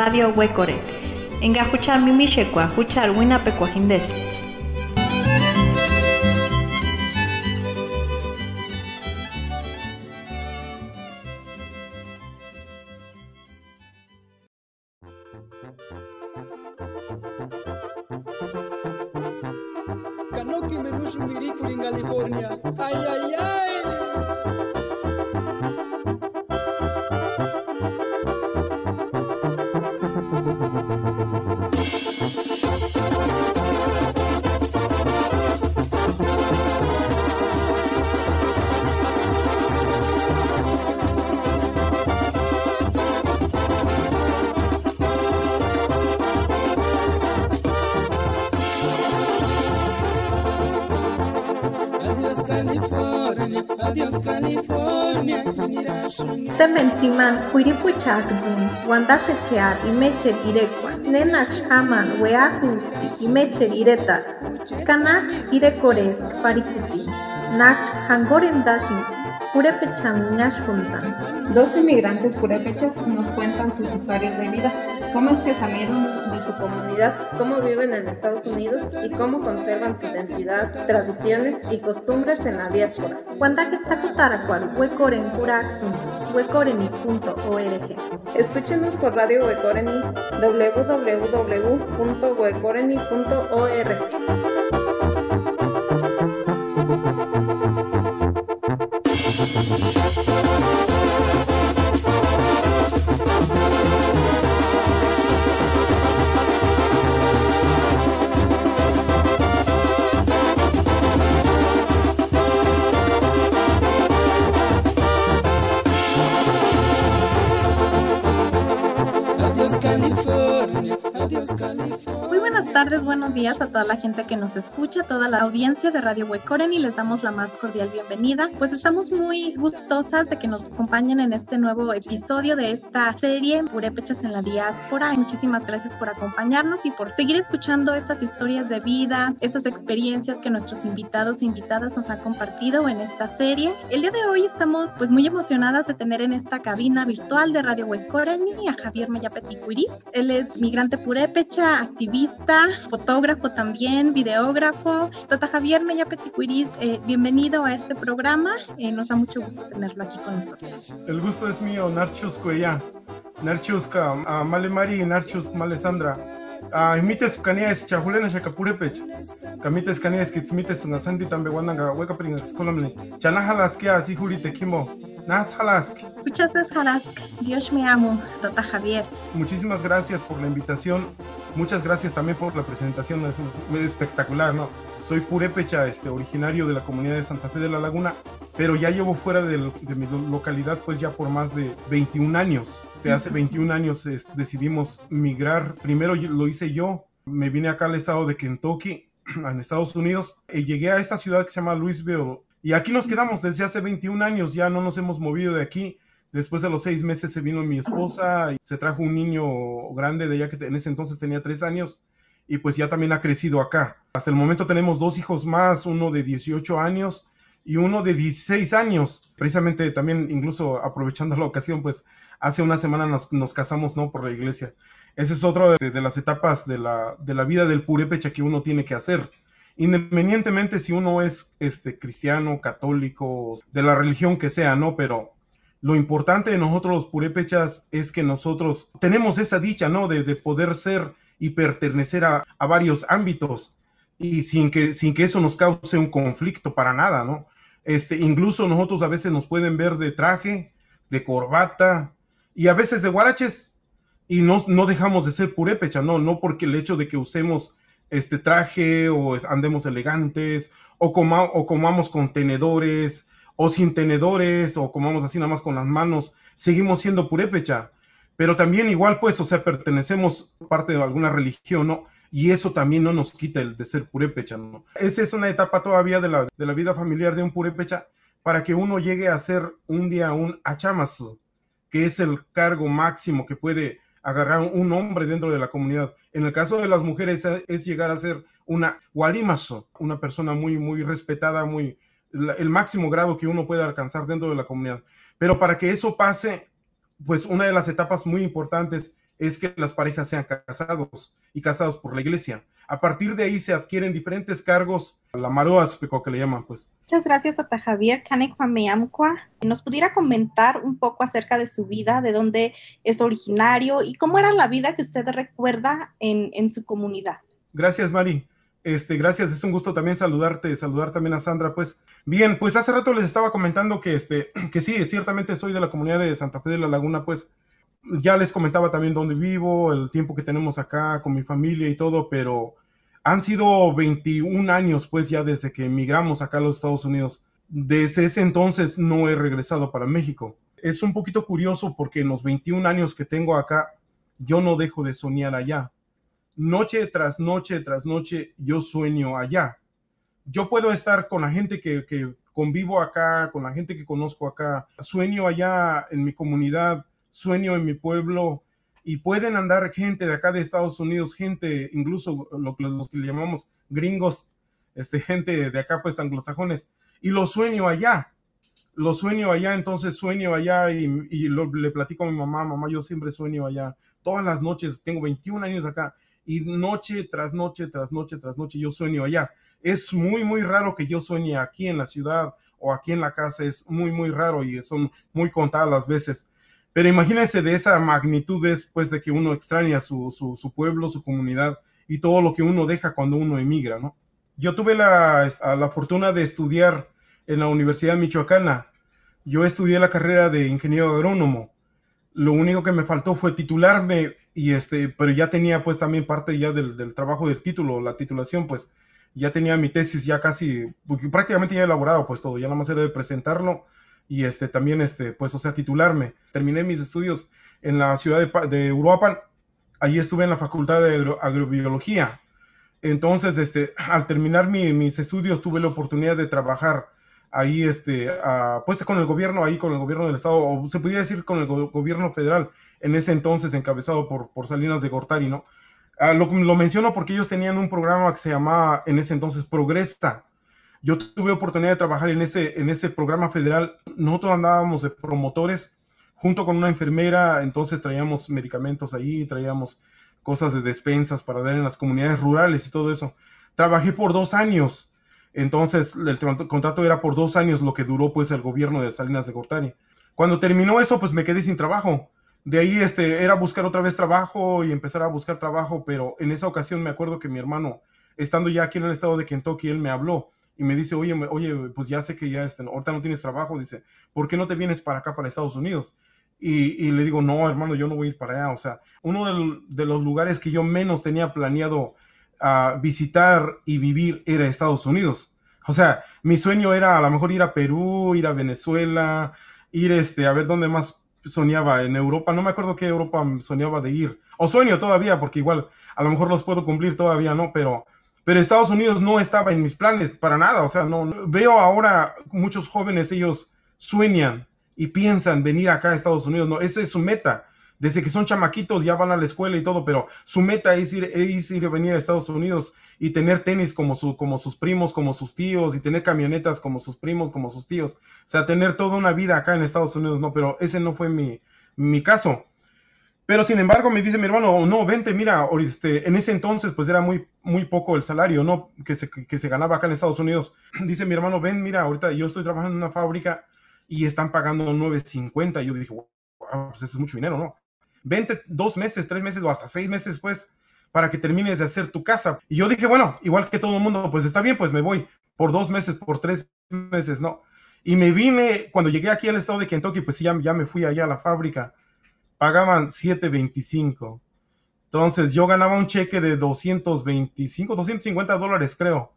Radio Huecore. Enga huchar mimishekwa, huchar winapekwa hindes. Adiós California. Tementsiman huiripuchakzin, wandashechear imecher irekwa, nenach haman weajusti imecher ireta, kanach irekores parikuti, nach hangorendashin, purepechan ñashkuntan. Dos inmigrantes purépechas nos cuentan sus historias de vida, cómo es que salieron de su comunidad, cómo viven en Estados Unidos y cómo conservan su identidad, tradiciones y costumbres en la diáspora. Huecoreni.org. Escúchenos por Radio Huecoreni, www.huecoreni.org. buenos días a toda la gente que nos escucha, toda la audiencia de Radio Huecoren y les damos la más cordial bienvenida. Pues estamos muy gustosas de que nos acompañen en este nuevo episodio de esta serie Purépechas en la Diáspora. Muchísimas gracias por acompañarnos y por seguir escuchando estas historias de vida, estas experiencias que nuestros invitados e invitadas nos han compartido en esta serie. El día de hoy estamos pues muy emocionadas de tener en esta cabina virtual de Radio Huecoren a Javier Mayapeticuiris. Él es migrante purépecha, activista, fotógrafo también, videógrafo. Tata Javier Mayapeticuiris, eh, bienvenido a este programa. Eh, nos da mucho gusto tenerlo aquí con nosotros. El gusto es mío, Narchus Cuella. Narchus ka ah, Male Mari, Narchus Male Sandra. Ah, imites kanies chahulena shakapurepech. Kamites kanies kitsmites ngasandi tambe wananga weka pringa skolamne. Chanahalas que así julite kimo. Nahalas. Muchas gracias, Jalask. Dios me amo, Tata Javier. Muchísimas gracias por la invitación. Muchas gracias también por la presentación. Es espectacular, ¿no? Soy purépecha, este, originario de la comunidad de Santa Fe de la Laguna, pero ya llevo fuera del- de, mi lo- localidad pues ya por más de 21 años. Desde hace 21 años este, decidimos migrar. Primero lo hice yo. Me vine acá al estado de Kentucky, en Estados Unidos. Y llegué a esta ciudad que se llama Louisville. Y aquí nos quedamos desde hace 21 años. Ya no nos hemos movido de aquí. Después de los seis meses se vino mi esposa y se trajo un niño grande de ella que en ese entonces tenía tres años y pues ya también ha crecido acá. Hasta el momento tenemos dos hijos más, uno de 18 años y uno de 16 años. Precisamente también, incluso aprovechando la ocasión, pues hace una semana nos, nos casamos, ¿no? Por la iglesia. Esa es otra de, las etapas de la, de la vida del purépecha que uno tiene que hacer. Independientemente si uno es este, cristiano, católico, de la religión que sea, ¿no? Pero lo importante de nosotros los purépechas es que nosotros tenemos esa dicha, ¿no? De, de poder ser y pertenecer a, a varios ámbitos y sin que, sin que eso nos cause un conflicto para nada, ¿no? Este, incluso nosotros a veces nos pueden ver de traje, de corbata y a veces de guaraches y no, no dejamos de ser purépecha, ¿no? No porque el hecho de que usemos este traje o andemos elegantes o, coma- o comamos con tenedores o sin tenedores o comamos así nada más con las manos, seguimos siendo purépecha. Pero también igual pues, o sea, pertenecemos parte de alguna religión, ¿no? Y eso también no nos quita el de ser purépecha, ¿no? Esa es una etapa todavía de la, de la vida familiar de un purépecha para que uno llegue a ser un día un achamas, que es el cargo máximo que puede agarrar un hombre dentro de la comunidad. En el caso de las mujeres eh, es llegar a ser una walimaso, una persona muy, muy respetada, muy, el máximo grado que uno puede alcanzar dentro de la comunidad. Pero para que eso pase, pues una de las etapas muy importantes es que las parejas sean casados y casados por la iglesia. A partir de ahí se adquieren diferentes cargos, la maroa que le llaman, pues. Muchas gracias, Tata Javier. ¿Nos pudiera comentar un poco acerca de su vida, de dónde es originario y cómo era la vida que usted recuerda en, en su comunidad? Gracias, Mari. Este, gracias, es un gusto también saludarte, saludar también a Sandra, pues. Bien, pues hace rato les estaba comentando que este, que sí, ciertamente soy de la comunidad de Santa Fe de la Laguna, pues. Ya les comentaba también dónde vivo, el tiempo que tenemos acá con mi familia y todo, pero han sido 21 años, pues, ya desde que emigramos acá a los Estados Unidos. Desde ese entonces no he regresado para México. Es un poquito curioso porque en los 21 años que tengo acá, yo no dejo de soñar allá noche tras noche tras noche yo sueño allá. Yo puedo estar con la gente que, convivo acá, con la gente que conozco acá, sueño allá en mi comunidad, sueño en mi pueblo y pueden andar gente de acá de Estados Unidos, gente, incluso lo, que le llamamos gringos, este, gente de acá pues anglosajones, y lo sueño allá, lo sueño allá, entonces sueño allá y, le platico a mi mamá, mamá, yo siempre sueño allá, todas las noches, tengo 21 años acá y noche tras noche, tras noche, tras noche yo sueño allá. Es muy, muy raro que yo sueñe aquí en la ciudad o aquí en la casa, es muy, muy raro y son muy contadas las veces. Pero imagínense de esa magnitud después de que uno extraña su, su, pueblo, su comunidad y todo lo que uno deja cuando uno emigra, ¿no? Yo tuve la, la fortuna de estudiar en la Universidad Michoacana. Yo estudié la carrera de ingeniero agrónomo. Lo único que me faltó fue titularme y este, pero ya tenía pues también parte ya del, trabajo del título, la titulación, pues ya tenía mi tesis ya casi, prácticamente ya elaborado pues todo, ya nada más era de presentarlo y este también este, pues o sea, titularme. Terminé mis estudios en la ciudad de, de Uruapan, ahí estuve en la facultad de agrobiología. Entonces, este, al terminar mis estudios tuve la oportunidad de trabajar ahí, este, pues con el gobierno, ahí con el gobierno del estado, o se podría decir con el gobierno federal, en ese entonces encabezado por, por Salinas de Gortari, ¿no? Ah, lo, lo, menciono porque ellos tenían un programa que se llamaba en ese entonces Progresa. Yo tuve oportunidad de trabajar en ese, en ese programa federal. Nosotros andábamos de promotores junto con una enfermera, entonces traíamos medicamentos ahí, traíamos cosas de despensas para dar en las comunidades rurales y todo eso. Trabajé por dos años, entonces el contrato era por dos años lo que duró pues el gobierno de Salinas de Gortari. Cuando terminó eso, pues me quedé sin trabajo de ahí este, era buscar otra vez trabajo y empezar a buscar trabajo, pero en esa ocasión me acuerdo que mi hermano, estando ya aquí en el estado de Kentucky, él me habló y me dice, oye, oye, pues ya sé que ya este, ahorita no tienes trabajo, dice, ¿por qué no te vienes para acá, para Estados Unidos? Y, le digo, no, hermano, yo no voy a ir para allá. O sea, uno de, los lugares que yo menos tenía planeado uh, visitar y vivir era Estados Unidos. O sea, mi sueño era a lo mejor ir a Perú, ir a Venezuela, ir este, a ver dónde más soñaba en Europa, no me acuerdo qué Europa soñaba de ir, o sueño todavía, porque igual a lo mejor los puedo cumplir todavía, ¿no? Pero, pero Estados Unidos no estaba en mis planes para nada, o sea, no, veo ahora muchos jóvenes, ellos sueñan y piensan venir acá a Estados Unidos, no, esa es su meta, desde que son chamaquitos ya van a la escuela y todo, pero su meta es ir, es ir a venir a Estados Unidos y tener tenis como, su, como sus primos, como sus tíos, y tener camionetas como sus primos, como sus tíos. O sea, tener toda una vida acá en Estados Unidos, no, pero ese no fue mi, mi caso. Pero sin embargo, me dice mi hermano, no, vente, mira, este, en ese entonces pues era muy, muy poco el salario, ¿no? Que se, que se ganaba acá en Estados Unidos. Dice mi hermano, ven, mira, ahorita yo estoy trabajando en una fábrica y están pagando 9.50. Y yo dije, wow, pues eso es mucho dinero, ¿no? Vente dos meses, tres meses o hasta seis meses después para que termines de hacer tu casa. Y yo dije, bueno, igual que todo el mundo, pues está bien, pues me voy por dos meses, por tres meses, ¿no? Y me vine, cuando llegué aquí al estado de Kentucky, pues ya, ya me fui allá a la fábrica. Pagaban 7.25. Entonces yo ganaba un cheque de 225, 250 dólares, creo.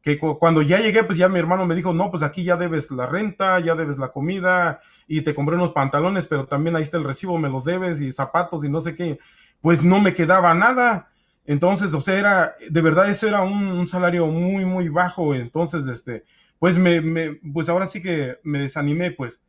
Que cuando ya llegué, pues ya mi hermano me dijo, no, pues aquí ya debes la renta, ya debes la comida, y te compré unos pantalones, pero también ahí está el recibo, me los debes, y zapatos, y no sé qué. Pues no me quedaba nada. Entonces, o sea, era, de verdad, eso era un, salario muy, muy bajo. Entonces, este, pues me, me, pues ahora sí que me desanimé, pues.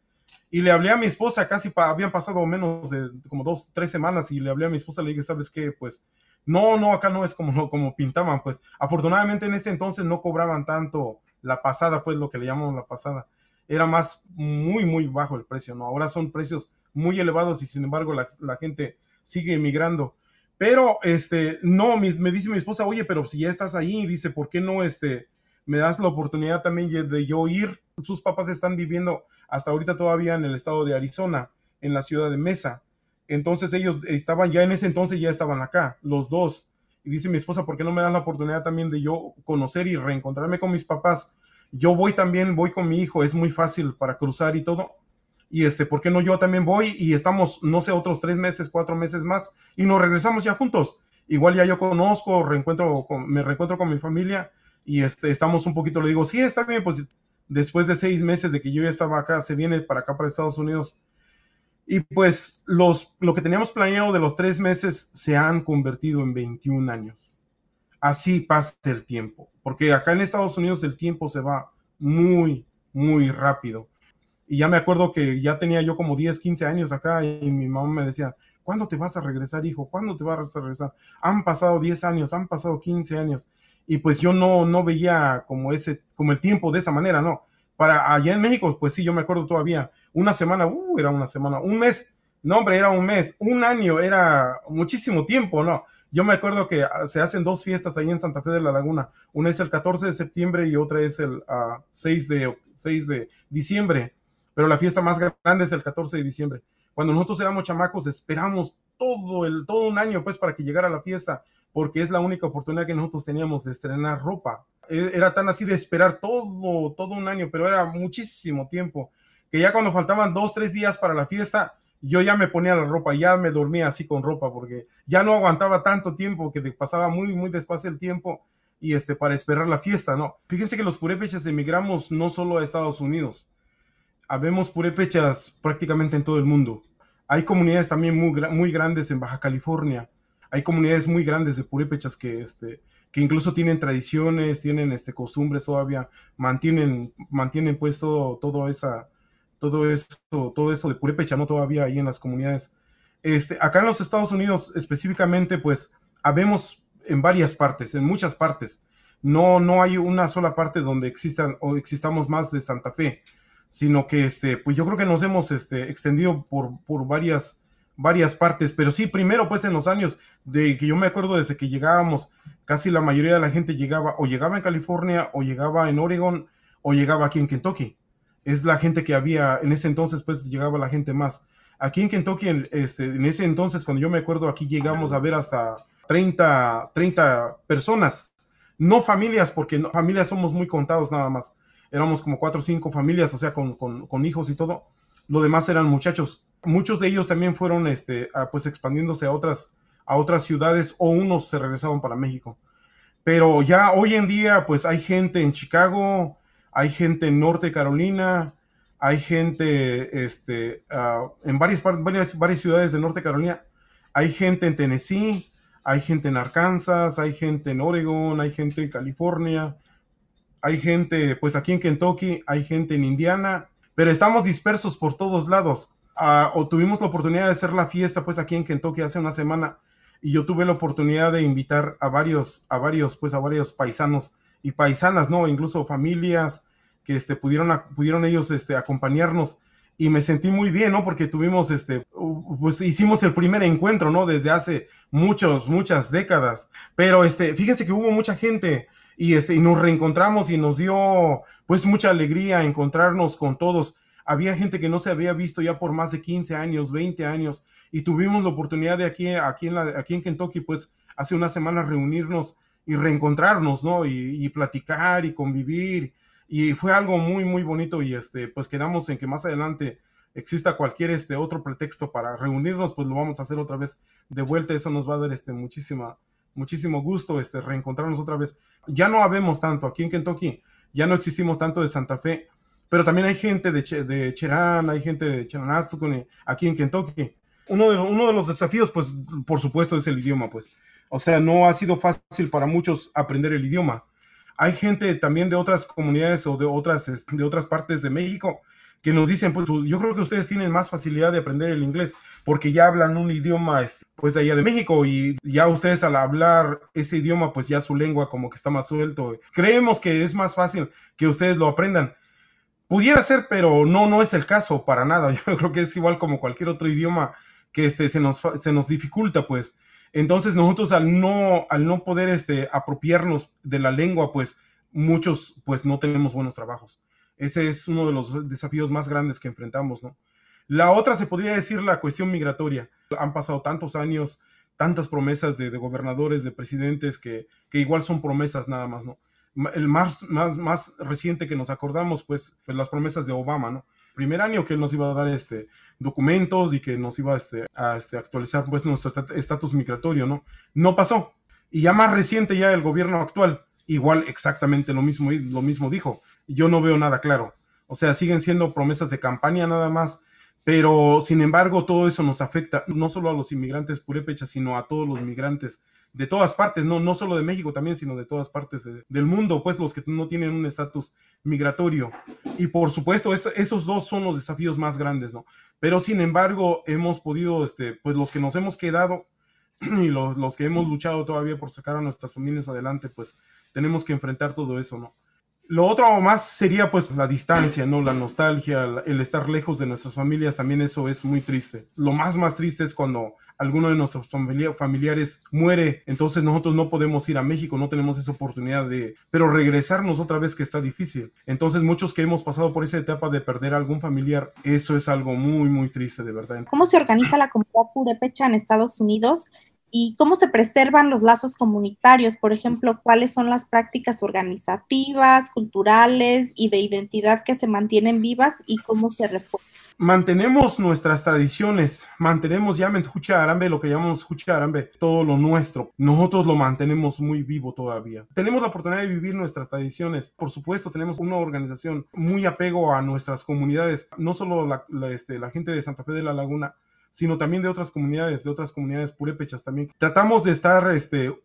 Y le hablé a mi esposa, casi habían pasado menos de como dos, tres semanas, y le hablé a mi esposa, le dije, ¿sabes qué? Pues, no, no, acá no es como, como pintaban, pues. Afortunadamente en ese entonces no cobraban tanto la pasada, pues lo que le llamamos la pasada. Era más, muy, muy bajo el precio, ¿no? Ahora son precios muy elevados y sin embargo la, la gente sigue emigrando. Pero, este, no, me dice mi esposa, oye, pero si ya estás ahí, dice, ¿por qué no, este, me das la oportunidad también de yo ir? Sus papás están viviendo hasta ahorita todavía en el estado de Arizona, en la ciudad de Mesa. Entonces ellos estaban, ya en ese entonces ya estaban acá, los dos. Y dice mi esposa, ¿por qué no me dan la oportunidad también de yo conocer y reencontrarme con mis papás? Yo voy también, voy con mi hijo, es muy fácil para cruzar y todo y este, ¿por qué no yo también voy? Y estamos, no sé, otros tres meses, cuatro meses más y nos regresamos ya juntos. Igual ya yo conozco, reencuentro me reencuentro con mi familia y este, estamos un poquito, le digo, sí, está bien, pues después de seis meses de que yo ya estaba acá, se viene para acá, para Estados Unidos. Y pues los, lo que teníamos planeado de los tres meses se han convertido en 21 años. Así pasa el tiempo, porque acá en Estados Unidos el tiempo se va muy, muy rápido. Y ya me acuerdo que ya tenía yo como 10, 15 años acá y mi mamá me decía, ¿cuándo te vas a regresar, hijo? ¿Cuándo te vas a regresar? Han pasado 10 años, han pasado 15 años. Y pues yo no, no veía como ese, como el tiempo de esa manera, ¿no? Para allá en México, pues sí, yo me acuerdo todavía, una semana, uh, era una semana, un mes, no, hombre, era un mes, un año, era muchísimo tiempo, ¿no? Yo me acuerdo que ah, se hacen dos fiestas ahí en Santa Fe de la Laguna. Una es el 14 de septiembre y otra es el 6, ah, de, 6 de diciembre pero la fiesta más grande es el 14 de diciembre. Cuando nosotros éramos chamacos, esperamos todo, el, todo un año pues para que llegara la fiesta, porque es la única oportunidad que nosotros teníamos de estrenar ropa. E, era tan así de esperar todo, todo un año, pero era muchísimo tiempo, que ya cuando faltaban dos, tres días para la fiesta, yo ya me ponía la ropa, ya me dormía así con ropa, porque ya no aguantaba tanto tiempo, que pasaba muy, muy despacio el tiempo y este, para esperar la fiesta, ¿no? Fíjense que los purépechas emigramos no solo a Estados Unidos, habemos purépechas prácticamente en todo el mundo. Hay comunidades también muy, muy grandes en Baja California. Hay comunidades muy grandes de purépechas que, este, que incluso tienen tradiciones, tienen este, costumbres todavía, mantienen, mantienen pues todo, esa, todo, eso, todo eso de purépecha, ¿no? Todavía ahí en las comunidades. Este, acá en los Estados Unidos específicamente, pues, habemos en varias partes, en muchas partes. No, no hay una sola parte donde existan o existamos más de Santa Fe sino que este, pues yo creo que nos hemos este, extendido por, por varias, varias partes, pero sí, primero pues en los años de que yo me acuerdo desde que llegábamos, casi la mayoría de la gente llegaba o llegaba en California o llegaba en Oregon o llegaba aquí en Kentucky. Es la gente que había, en ese entonces pues llegaba la gente más. Aquí en Kentucky, en, este, en ese entonces, cuando yo me acuerdo, aquí llegamos a ver hasta 30, 30 personas, no familias, porque familias somos muy contados nada más éramos como cuatro o cinco familias, o sea, con, hijos y todo. Lo demás eran muchachos. Muchos de ellos también fueron, este, pues expandiéndose a otras, a otras ciudades o unos se regresaron para México. Pero ya hoy en día, pues hay gente en Chicago, hay gente en Norte Carolina, hay gente este, en varias, varias, varias ciudades de Norte Carolina, hay gente en Tennessee, hay gente en Arkansas, hay gente en Oregon, hay gente en California, hay gente, pues aquí en Kentucky, hay gente en Indiana, pero estamos dispersos por todos lados. Ah, o tuvimos la oportunidad de hacer la fiesta, pues aquí en Kentucky hace una semana, y yo tuve la oportunidad de invitar a varios, a varios, pues a varios paisanos y paisanas, ¿no? Incluso familias que este, pudieron, pudieron ellos este, acompañarnos y me sentí muy bien, ¿no? Porque tuvimos, este, pues hicimos el primer encuentro, ¿no? Desde hace muchos, muchas décadas. Pero, este, fíjense que hubo mucha gente y, este, y nos reencontramos y nos dio pues mucha alegría encontrarnos con todos. Había gente que no se había visto ya por más de 15 años, 20 años y tuvimos la oportunidad de aquí, aquí, en, la, aquí en Kentucky pues hace una semana reunirnos y reencontrarnos, ¿no? Y, y, platicar y convivir. Y fue algo muy, muy bonito y este, pues quedamos en que más adelante exista cualquier este otro pretexto para reunirnos, pues lo vamos a hacer otra vez de vuelta. Eso nos va a dar este muchísima, muchísimo gusto este, reencontrarnos otra vez. Ya no habemos tanto aquí en Kentucky, ya no existimos tanto de Santa Fe, pero también hay gente de, de Cherán, hay gente de Cheranatsukune aquí en Kentucky. Uno de, uno de los desafíos, pues, por supuesto, es el idioma, pues. O sea, no ha sido fácil para muchos aprender el idioma. Hay gente también de otras comunidades o de otras, de otras partes de México que nos dicen, pues yo creo que ustedes tienen más facilidad de aprender el inglés porque ya hablan un idioma este, pues de allá de México y ya ustedes al hablar ese idioma pues ya su lengua como que está más suelto. Creemos que es más fácil que ustedes lo aprendan. Pudiera ser, pero no, no es el caso para nada. Yo creo que es igual como cualquier otro idioma que este, se, nos, se nos dificulta, pues. Entonces nosotros al no, al no poder este, apropiarnos de la lengua, pues muchos pues no tenemos buenos trabajos. Ese es uno de los desafíos más grandes que enfrentamos, ¿no? La otra se podría decir la cuestión migratoria. Han pasado tantos años, tantas promesas de, gobernadores, de presidentes, que, que, igual son promesas nada más, ¿no? El más, más, más reciente que nos acordamos, pues, pues las promesas de Obama, ¿no? Primer año que él nos iba a dar este, documentos y que nos iba este, a este, actualizar pues nuestro estatus migratorio, ¿no? No pasó. Y ya más reciente, ya el gobierno actual, igual exactamente lo mismo, lo mismo dijo. Yo no veo nada claro. O sea, siguen siendo promesas de campaña nada más pero, sin embargo, todo eso nos afecta no solo a los inmigrantes purépechas, sino a todos los migrantes de todas partes, no, no solo de México también, sino de todas partes del mundo, pues los que no tienen un estatus migratorio. Y por supuesto, esos dos son los desafíos más grandes, ¿no? Pero, sin embargo, hemos podido, este, pues los que nos hemos quedado y los, los que hemos luchado todavía por sacar a nuestras familias adelante, pues tenemos que enfrentar todo eso, ¿no? Lo otro más sería pues la distancia, ¿no? La nostalgia, el estar lejos de nuestras familias, también eso es muy triste. Lo más más triste es cuando alguno de nuestros familiares muere, entonces nosotros no podemos ir a México, no tenemos esa oportunidad de, pero regresarnos otra vez que está difícil. Entonces muchos que hemos pasado por esa etapa de perder a algún familiar, eso es algo muy, muy triste de verdad. ¿Cómo se organiza la comunidad purépecha en Estados Unidos? Y cómo se preservan los lazos comunitarios, por ejemplo, cuáles son las prácticas organizativas, culturales y de identidad que se mantienen vivas y cómo se refuerzan. Mantenemos nuestras tradiciones, mantenemos ya Jucha Arambe, lo que llamamos Jucha Arambe, todo lo nuestro. Nosotros lo mantenemos muy vivo todavía. Tenemos la oportunidad de vivir nuestras tradiciones. Por supuesto, tenemos una organización muy apego a nuestras comunidades, no solo la, este, la gente de Santa Fe de la Laguna, sino también de otras comunidades, de otras comunidades purépechas también. Tratamos de estar este,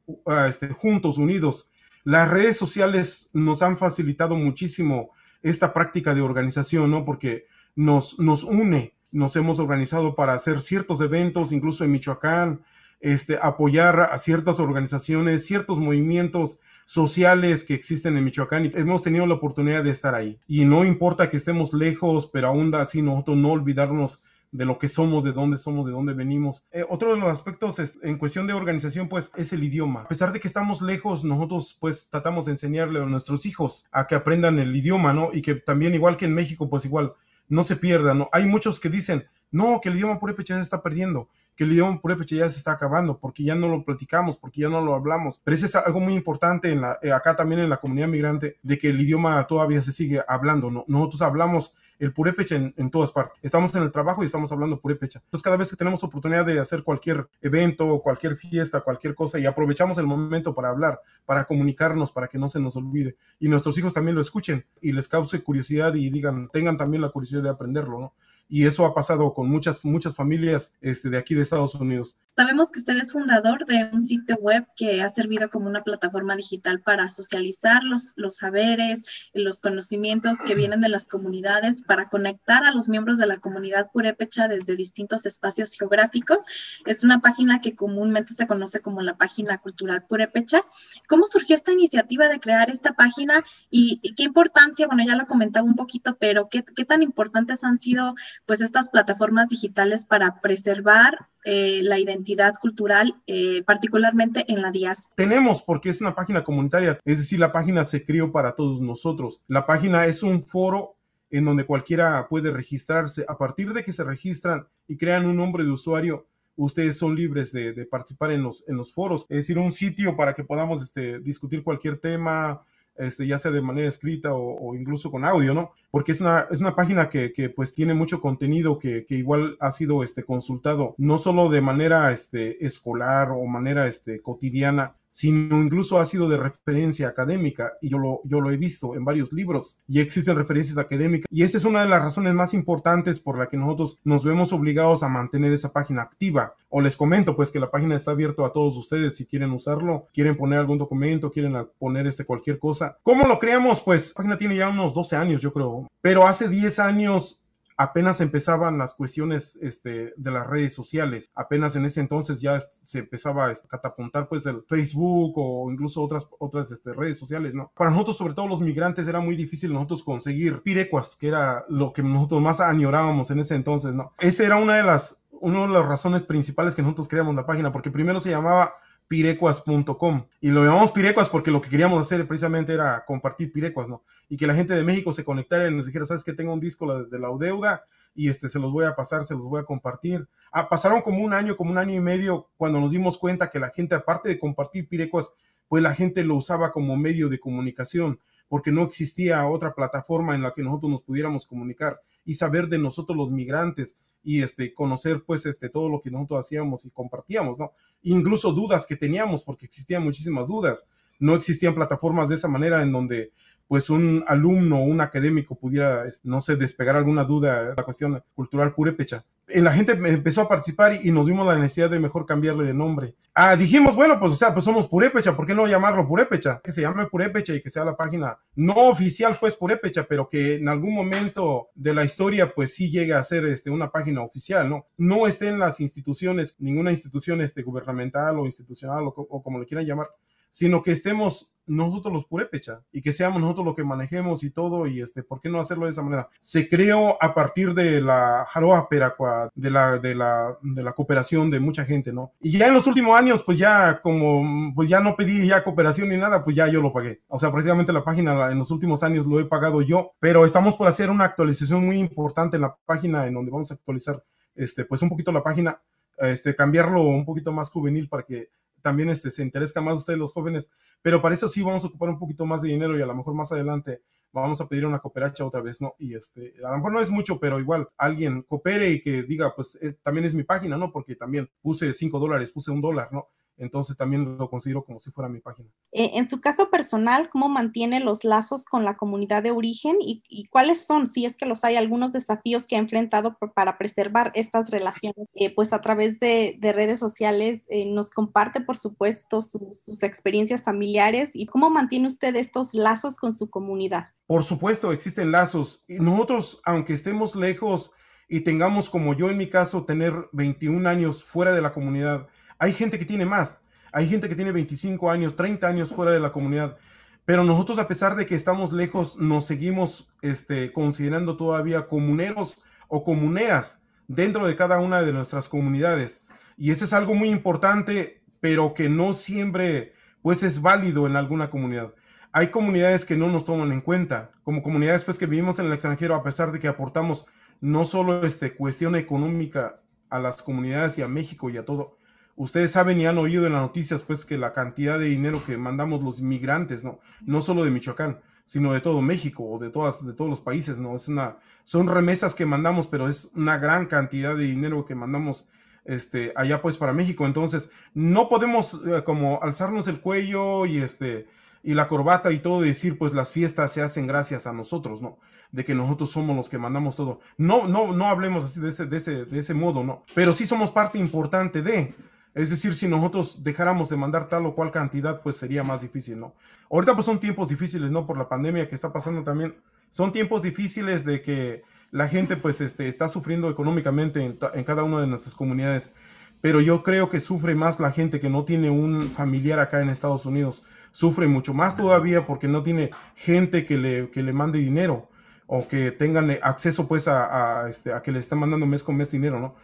este, juntos, unidos. Las redes sociales nos han facilitado muchísimo esta práctica de organización, ¿no? Porque nos, nos une, nos hemos organizado para hacer ciertos eventos, incluso en Michoacán, este, apoyar a ciertas organizaciones, ciertos movimientos sociales que existen en Michoacán y hemos tenido la oportunidad de estar ahí. Y no importa que estemos lejos, pero aún así nosotros no olvidarnos de lo que somos, de dónde somos, de dónde venimos. Eh, otro de los aspectos en cuestión de organización, pues, es el idioma. A pesar de que estamos lejos, nosotros, pues, tratamos de enseñarle a nuestros hijos a que aprendan el idioma, ¿no? Y que también, igual que en México, pues, igual, no se pierdan, ¿no? Hay muchos que dicen, no, que el idioma purépecha se está perdiendo, que el idioma purépecha ya se está acabando, porque ya no lo platicamos, porque ya no lo hablamos. Pero eso es algo muy importante eh, acá también en la comunidad migrante, de que el idioma todavía se sigue hablando, ¿no? Nosotros hablamos el purépecha en, todas partes. Estamos en el trabajo y estamos hablando purépecha. Entonces, cada vez que tenemos oportunidad de hacer cualquier evento, cualquier fiesta, cualquier cosa, y aprovechamos el momento para hablar, para comunicarnos, para que no se nos olvide. Y nuestros hijos también lo escuchen y les cause curiosidad y digan, tengan también la curiosidad de aprenderlo, ¿no? Y eso ha pasado con muchas, muchas familias este, de aquí de Estados Unidos. Sabemos que usted es fundador de un sitio web que ha servido como una plataforma digital para socializar los, los saberes, los conocimientos que vienen de las comunidades, para conectar a los miembros de la comunidad purépecha desde distintos espacios geográficos. Es una página que comúnmente se conoce como la página cultural purépecha. ¿Cómo surgió esta iniciativa de crear esta página y, qué importancia, bueno, ya lo comentaba un poquito, pero qué, qué tan importantes han sido pues estas plataformas digitales para preservar eh, la identidad cultural, eh, particularmente en la diáspora. Tenemos, porque es una página comunitaria, es decir, la página se creó para todos nosotros. La página es un foro en donde cualquiera puede registrarse. A partir de que se registran y crean un nombre de usuario, ustedes son libres de, participar en los, en los foros. Es decir, un sitio para que podamos este, discutir cualquier tema, este, ya sea de manera escrita o, incluso con audio, ¿no? Porque es una, es una página que, que pues tiene mucho contenido que, que, igual ha sido este, consultado, no solo de manera este, escolar o manera este, cotidiana, sino incluso ha sido de referencia académica y yo lo, yo lo he visto en varios libros y existen referencias académicas y esa es una de las razones más importantes por la que nosotros nos vemos obligados a mantener esa página activa o les comento pues que la página está abierta a todos ustedes si quieren usarlo, quieren poner algún documento, quieren poner este cualquier cosa. ¿Cómo lo creamos? Pues la página tiene ya unos 12 años yo creo, pero hace 10 años apenas empezaban las cuestiones este, de las redes sociales. Apenas en ese entonces ya se empezaba a catapuntar pues el Facebook o incluso otras, otras este, redes sociales, ¿no? Para nosotros, sobre todo los migrantes, era muy difícil nosotros conseguir pirecuas, que era lo que nosotros más añorábamos en ese entonces, ¿no? Esa era una de las una de las razones principales que nosotros creamos la página, porque primero se llamaba pirecuas.com. Y lo llamamos pirecuas porque lo que queríamos hacer precisamente era compartir pirecuas, ¿no? Y que la gente de México se conectara y nos dijera, ¿sabes que Tengo un disco de la deuda y este se los voy a pasar, se los voy a compartir. Ah, pasaron como un año, como un año y medio cuando nos dimos cuenta que la gente, aparte de compartir pirecuas, pues la gente lo usaba como medio de comunicación porque no existía otra plataforma en la que nosotros nos pudiéramos comunicar y saber de nosotros los migrantes y este, conocer pues este, todo lo que nosotros hacíamos y compartíamos, ¿no? Incluso dudas que teníamos, porque existían muchísimas dudas. No existían plataformas de esa manera en donde pues un alumno un académico pudiera, no sé, despegar alguna duda, la cuestión cultural purépecha. En la gente empezó a participar y nos vimos la necesidad de mejor cambiarle de nombre. Ah, dijimos, bueno, pues o sea, pues somos purépecha, ¿por qué no llamarlo purépecha? Que se llame purépecha y que sea la página no oficial, pues purépecha, pero que en algún momento de la historia, pues sí llegue a ser este, una página oficial, ¿no? No esté en las instituciones, ninguna institución este, gubernamental o institucional o, o como le quieran llamar, sino que estemos nosotros los purépecha y que seamos nosotros los que manejemos y todo y este, ¿por qué no hacerlo de esa manera? Se creó a partir de la jaroa peracua, de la, de la, de la cooperación de mucha gente, ¿no? Y ya en los últimos años, pues ya como, pues ya no pedí ya cooperación ni nada, pues ya yo lo pagué. O sea, prácticamente la página en los últimos años lo he pagado yo, pero estamos por hacer una actualización muy importante en la página en donde vamos a actualizar, este, pues un poquito la página, este, cambiarlo un poquito más juvenil para que también este, se interesa más ustedes los jóvenes, pero para eso sí vamos a ocupar un poquito más de dinero y a lo mejor más adelante vamos a pedir una cooperacha otra vez, ¿no? Y este, a lo mejor no es mucho, pero igual alguien coopere y que diga, pues eh, también es mi página, ¿no? Porque también puse cinco dólares, puse un dólar, ¿no? Entonces también lo considero como si fuera mi página. Eh, en su caso personal, ¿cómo mantiene los lazos con la comunidad de origen y, cuáles son, si es que los hay, algunos desafíos que ha enfrentado para preservar estas relaciones? Eh, pues a través de, redes sociales eh, nos comparte, por supuesto, sus experiencias familiares y cómo mantiene usted estos lazos con su comunidad. Por supuesto, existen lazos. Y nosotros, aunque estemos lejos y tengamos, como yo en mi caso, tener 21 años fuera de la comunidad, hay gente que tiene más, hay gente que tiene 25 años, 30 años fuera de la comunidad, pero nosotros a pesar de que estamos lejos, nos seguimos este, considerando todavía comuneros o comuneras dentro de cada una de nuestras comunidades. Y eso es algo muy importante, pero que no siempre pues es válido en alguna comunidad. Hay comunidades que no nos toman en cuenta, como comunidades pues que vivimos en el extranjero a pesar de que aportamos no solo este, cuestión económica a las comunidades y a México y a todo, Ustedes saben y han oído en las noticias, pues, que la cantidad de dinero que mandamos los inmigrantes, ¿no? No solo de Michoacán, sino de todo México o de todas, de todos los países, ¿no? Es una, son remesas que mandamos, pero es una gran cantidad de dinero que mandamos este, allá pues para México. Entonces, no podemos eh, como alzarnos el cuello y este, y la corbata y todo decir, pues las fiestas se hacen gracias a nosotros, ¿no? De que nosotros somos los que mandamos todo. No, no, no hablemos así de ese, de ese, de ese modo, ¿no? Pero sí somos parte importante de, es decir, si nosotros dejáramos de mandar tal o cual cantidad, pues sería más difícil, ¿no? Ahorita pues son tiempos difíciles, ¿no? Por la pandemia que está pasando también. Son tiempos difíciles de que la gente pues este, está sufriendo económicamente en, cada una de nuestras comunidades. Pero yo creo que sufre más la gente que no tiene un familiar acá en Estados Unidos. Sufre mucho más todavía porque no tiene gente que le, que le mande dinero o que tengan acceso pues a, este, a que le estén mandando mes con mes dinero, ¿no?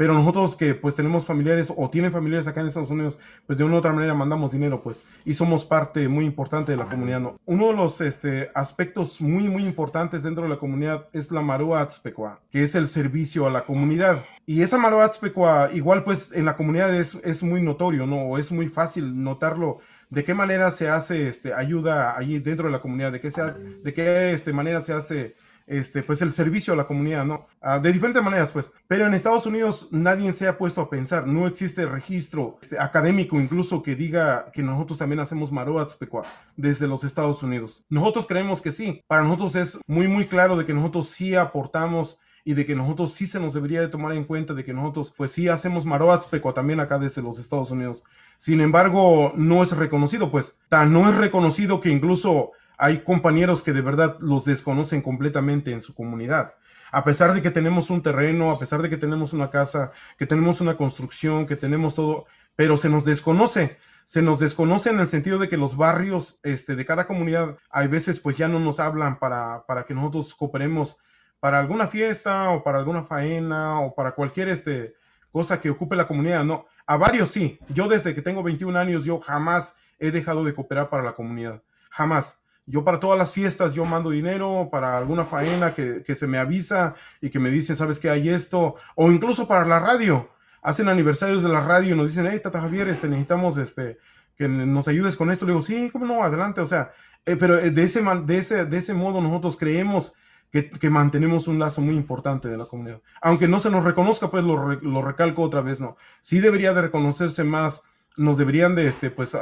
Pero nosotros que pues tenemos familiares o tienen familiares acá en Estados Unidos, pues de una u otra manera mandamos dinero, pues, y somos parte muy importante de la comunidad. ¿no? Uno de los este, aspectos muy, muy importantes dentro de la comunidad es la Maroa Atzpecua, que es el servicio a la comunidad. Y esa Maroa Atzpecua, igual pues en la comunidad es, es muy notorio, ¿no? O es muy fácil notarlo de qué manera se hace este, ayuda allí dentro de la comunidad, de qué, se hace, de qué este, manera se hace este, pues el servicio a la comunidad, ¿no? Ah, de diferentes maneras, pues. Pero en Estados Unidos nadie se ha puesto a pensar, no existe registro este, académico incluso que diga que nosotros también hacemos maroatzpecua desde los Estados Unidos. Nosotros creemos que sí. Para nosotros es muy, muy claro de que nosotros sí aportamos y de que nosotros sí se nos debería de tomar en cuenta de que nosotros pues sí hacemos maroatzpecua también acá desde los Estados Unidos. Sin embargo, no es reconocido, pues tan no es reconocido que incluso hay compañeros que de verdad los desconocen completamente en su comunidad. A pesar de que tenemos un terreno, a pesar de que tenemos una casa, que tenemos una construcción, que tenemos todo, pero se nos desconoce. Se nos desconoce en el sentido de que los barrios este, de cada comunidad, hay veces pues ya no nos hablan para, para que nosotros cooperemos para alguna fiesta o para alguna faena o para cualquier este, cosa que ocupe la comunidad, no. A varios sí. Yo desde que tengo 21 años, yo jamás he dejado de cooperar para la comunidad. Jamás. Yo para todas las fiestas, yo mando dinero para alguna faena que, que se me avisa y que me dicen, ¿sabes qué hay esto? O incluso para la radio. Hacen aniversarios de la radio y nos dicen, hey, Tata Javier, este, necesitamos este, que nos ayudes con esto. Le digo, sí, ¿cómo no? Adelante. O sea, eh, pero eh, de ese, de, ese, de ese modo nosotros creemos que, que, mantenemos un lazo muy importante de la comunidad. Aunque no se nos reconozca, pues lo, lo recalco otra vez, ¿no? Sí debería de reconocerse más, nos deberían de, este, pues,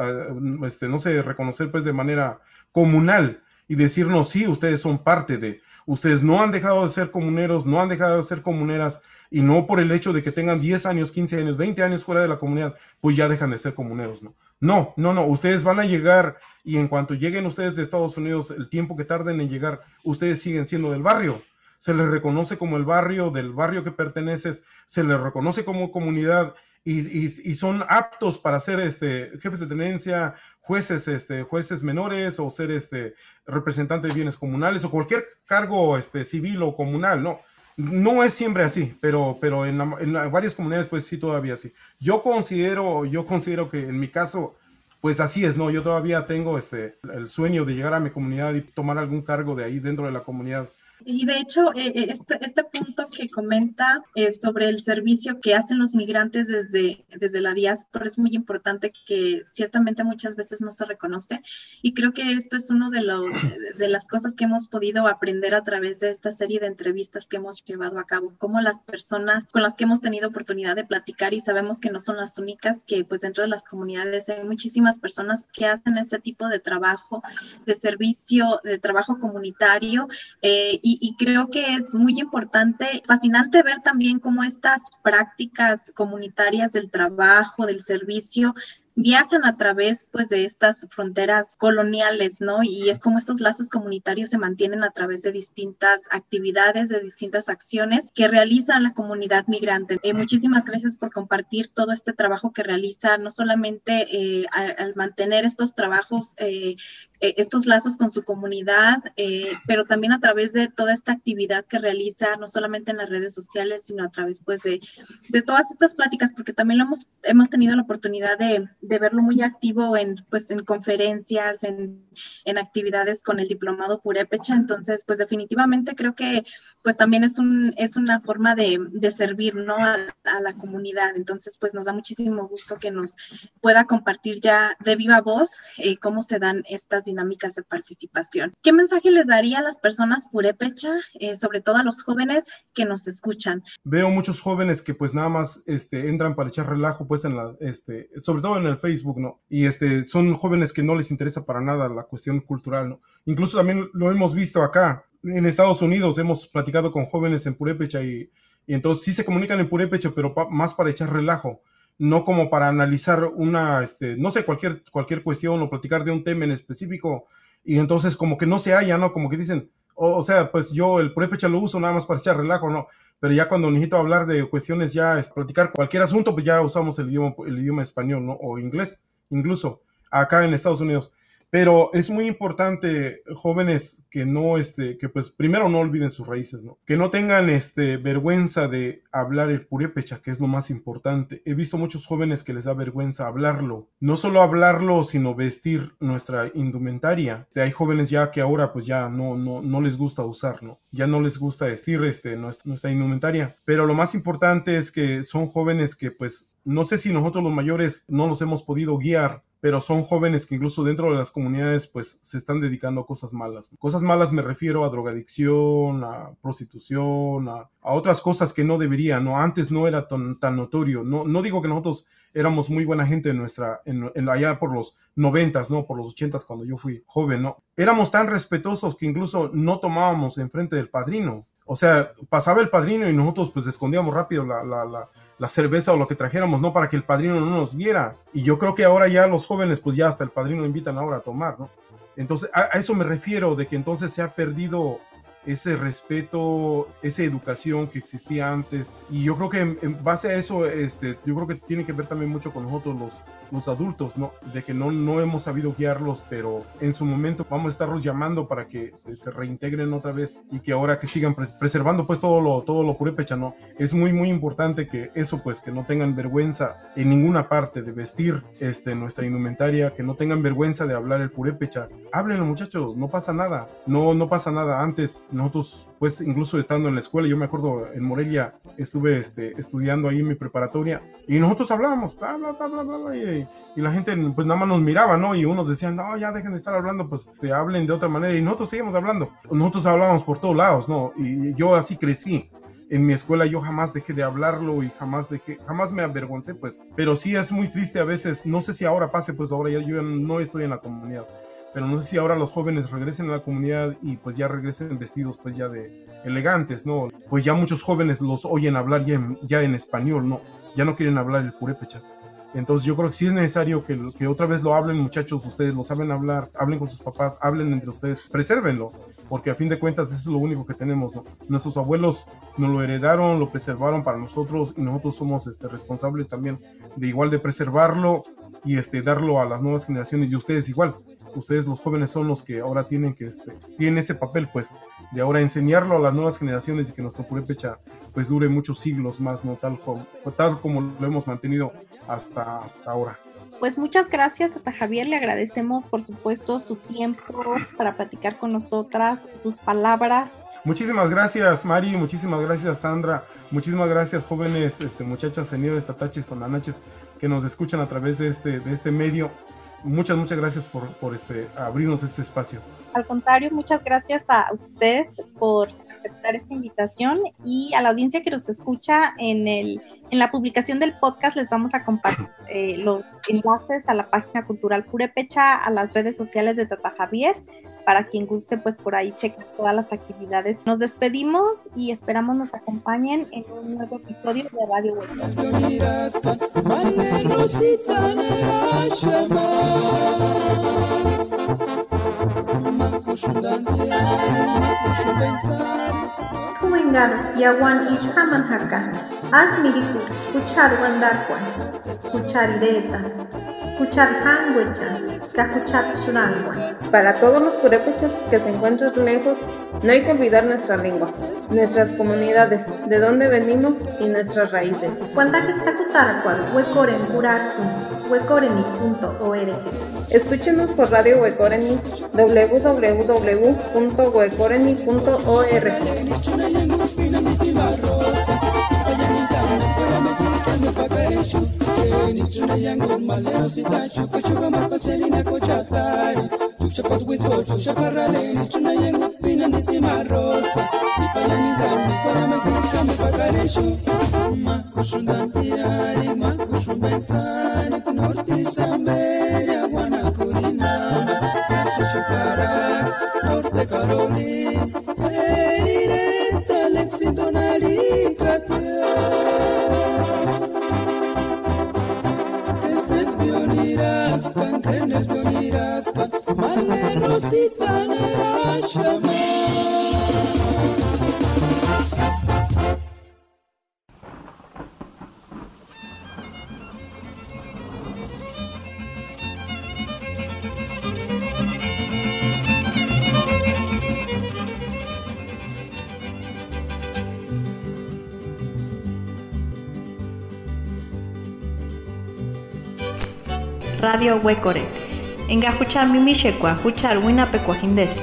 este, no sé, reconocer pues de manera comunal y decirnos, sí, ustedes son parte de, ustedes no han dejado de ser comuneros, no han dejado de ser comuneras, y no por el hecho de que tengan 10 años, 15 años, 20 años fuera de la comunidad, pues ya dejan de ser comuneros, ¿no? No, no, no, ustedes van a llegar y en cuanto lleguen ustedes de Estados Unidos, el tiempo que tarden en llegar, ustedes siguen siendo del barrio. Se les reconoce como el barrio, del barrio que perteneces, se les reconoce como comunidad y, y, y son aptos para ser este, jefes de tenencia, jueces, este, jueces menores o ser este, representantes de bienes comunales o cualquier cargo este, civil o comunal, ¿no? No es siempre así, pero, pero en, la, en varias comunidades pues sí todavía así. Yo considero, yo considero que en mi caso, pues así es, ¿no? Yo todavía tengo este, el sueño de llegar a mi comunidad y tomar algún cargo de ahí dentro de la comunidad. Y de hecho, eh, este, este, punto que comenta eh, sobre el servicio que hacen los migrantes desde, desde la diáspora es muy importante que ciertamente muchas veces no se reconoce. Y creo que esto es uno de, los, de las cosas que hemos podido aprender a través de esta serie de entrevistas que hemos llevado a cabo, como las personas con las que hemos tenido oportunidad de platicar y sabemos que no son las únicas, que pues dentro de las comunidades hay muchísimas personas que hacen este tipo de trabajo, de servicio, de trabajo comunitario. Eh, y, y, creo que es muy importante, fascinante ver también cómo estas prácticas comunitarias del trabajo, del servicio, viajan a través pues de estas fronteras coloniales, ¿no? Y es como estos lazos comunitarios se mantienen a través de distintas actividades, de distintas acciones que realiza la comunidad migrante. Eh, muchísimas gracias por compartir todo este trabajo que realiza, no solamente eh, al, mantener estos trabajos eh, estos lazos con su comunidad, eh, pero también a través de toda esta actividad que realiza, no solamente en las redes sociales, sino a través pues, de, de todas estas pláticas, porque también lo hemos, hemos tenido la oportunidad de, de verlo muy activo en, pues, en conferencias, en, en, actividades con el diplomado Purépecha. Entonces, pues definitivamente creo que pues también es, un, es una forma de, de servir ¿no? a, a la comunidad. Entonces, pues nos da muchísimo gusto que nos pueda compartir ya de viva voz eh, cómo se dan estas dinámicas de participación. ¿Qué mensaje les daría a las personas purépecha, eh, sobre todo a los jóvenes que nos escuchan? Veo muchos jóvenes que pues nada más este, entran para echar relajo, pues en la, este, sobre todo en el Facebook, ¿no? Y este, son jóvenes que no les interesa para nada la cuestión cultural, ¿no? Incluso también lo hemos visto acá, en Estados Unidos hemos platicado con jóvenes en purépecha y, y entonces sí se comunican en purépecha, pero pa, más para echar relajo no como para analizar una, este, no sé, cualquier, cualquier cuestión o platicar de un tema en específico, y entonces como que no se halla, ¿no? Como que dicen, o, sea, pues yo el purépecha lo uso nada más para echar relajo, ¿no? Pero ya cuando necesito hablar de cuestiones, ya es, platicar cualquier asunto, pues ya usamos el idioma, el idioma español, ¿no? O inglés, incluso, acá en Estados Unidos. Pero es muy importante, jóvenes, que no, este, que pues primero no olviden sus raíces, ¿no? Que no tengan, este, vergüenza de hablar el purépecha, que es lo más importante. He visto muchos jóvenes que les da vergüenza hablarlo. No solo hablarlo, sino vestir nuestra indumentaria. Hay jóvenes ya que ahora pues ya no, no, no les gusta usar, ¿no? Ya no les gusta vestir, este, nuestra, nuestra indumentaria. Pero lo más importante es que son jóvenes que pues no sé si nosotros los mayores no los hemos podido guiar, pero son jóvenes que incluso dentro de las comunidades pues se están dedicando a cosas malas. Cosas malas me refiero a drogadicción, a prostitución, a, a otras cosas que no deberían, ¿no? Antes no era tan, tan notorio. No, no digo que nosotros éramos muy buena gente en nuestra, en, allá por los noventas, ¿no? Por los ochentas cuando yo fui joven, ¿no? Éramos tan respetuosos que incluso no tomábamos enfrente del padrino. O sea, pasaba el padrino y nosotros pues escondíamos rápido la, la, la, la, cerveza o lo que trajéramos, ¿no? Para que el padrino no nos viera. Y yo creo que ahora ya los jóvenes pues ya hasta el padrino invitan ahora a tomar, ¿no? Entonces, a, a eso me refiero de que entonces se ha perdido ese respeto, esa educación que existía antes. Y yo creo que en, base a eso, este, yo creo que tiene que ver también mucho con nosotros los, los adultos, ¿no? De que no, no hemos sabido guiarlos, pero en su momento vamos a estarlos llamando para que se reintegren otra vez y que ahora que sigan preservando pues todo lo, todo lo purépecha, ¿no? Es muy, muy importante que eso pues, que no tengan vergüenza en ninguna parte de vestir este, nuestra indumentaria, que no tengan vergüenza de hablar el purépecha. Háblenlo muchachos, no pasa nada, no, no pasa nada. Antes nosotros pues incluso estando en la escuela, yo me acuerdo en Morelia estuve este, estudiando ahí en mi preparatoria y nosotros hablábamos, bla, bla, bla, bla, bla, y, la gente pues nada más nos miraba, ¿no? Y unos decían, no, ya dejen de estar hablando, pues te hablen de otra manera y nosotros seguimos hablando. Nosotros hablábamos por todos lados, ¿no? Y yo así crecí. En mi escuela yo jamás dejé de hablarlo y jamás dejé, jamás me avergoncé, pues. Pero sí es muy triste a veces, no sé si ahora pase, pues ahora ya yo no estoy en la comunidad pero no sé si ahora los jóvenes regresen a la comunidad y pues ya regresen vestidos pues ya de elegantes, ¿no? Pues ya muchos jóvenes los oyen hablar ya en, ya en español, ¿no? Ya no quieren hablar el purépecha. Entonces yo creo que sí es necesario que, que, otra vez lo hablen muchachos, ustedes lo saben hablar, hablen con sus papás, hablen entre ustedes, presérvenlo, porque a fin de cuentas eso es lo único que tenemos, ¿no? Nuestros abuelos nos lo heredaron, lo preservaron para nosotros y nosotros somos este, responsables también de igual de preservarlo y este, darlo a las nuevas generaciones y ustedes igual ustedes los jóvenes son los que ahora tienen que este, tienen ese papel pues de ahora enseñarlo a las nuevas generaciones y que nuestro purépecha pues dure muchos siglos más no tal como tal como lo hemos mantenido hasta hasta ahora pues muchas gracias, Tata Javier. Le agradecemos, por supuesto, su tiempo para platicar con nosotras, sus palabras. Muchísimas gracias, Mari. Muchísimas gracias, Sandra. Muchísimas gracias, jóvenes, este, muchachas, señores, tataches, sonanaches, que nos escuchan a través de este, de este medio muchas, muchas gracias por, por este, abrirnos este espacio. Al contrario, muchas gracias a usted por aceptar esta invitación y a la audiencia que nos escucha en el en la publicación del podcast les vamos a compartir eh, los enlaces a la página cultural Purepecha, a las redes sociales de Tata Javier, para quien guste pues por ahí checar todas las actividades. Nos despedimos y esperamos nos acompañen en un nuevo episodio de Radio Web. Tuingar yawan ishaman haka, asmiriku, kuchar wandarkwan, kuchar Para todos los purépechas que se encuentran lejos, no hay que olvidar nuestra lengua, nuestras comunidades, de dónde venimos y nuestras raíces. Escúchenos por Radio Huecoreni, www.huecoreni.org. Nilichona yangu maleo sita chupa chupa mapaseni na kocha tari Chuksha pas wizbo chuksha parale pina niti marosa. Nipayani dami para makutika mipakareshu Makushundan tiari makushumbenzani Kunorti samberia wana kurinama Nasi chukaras Norte Carolina Radio Huecore. Enga huchar mimishe kwa huchar wina pekuajindes.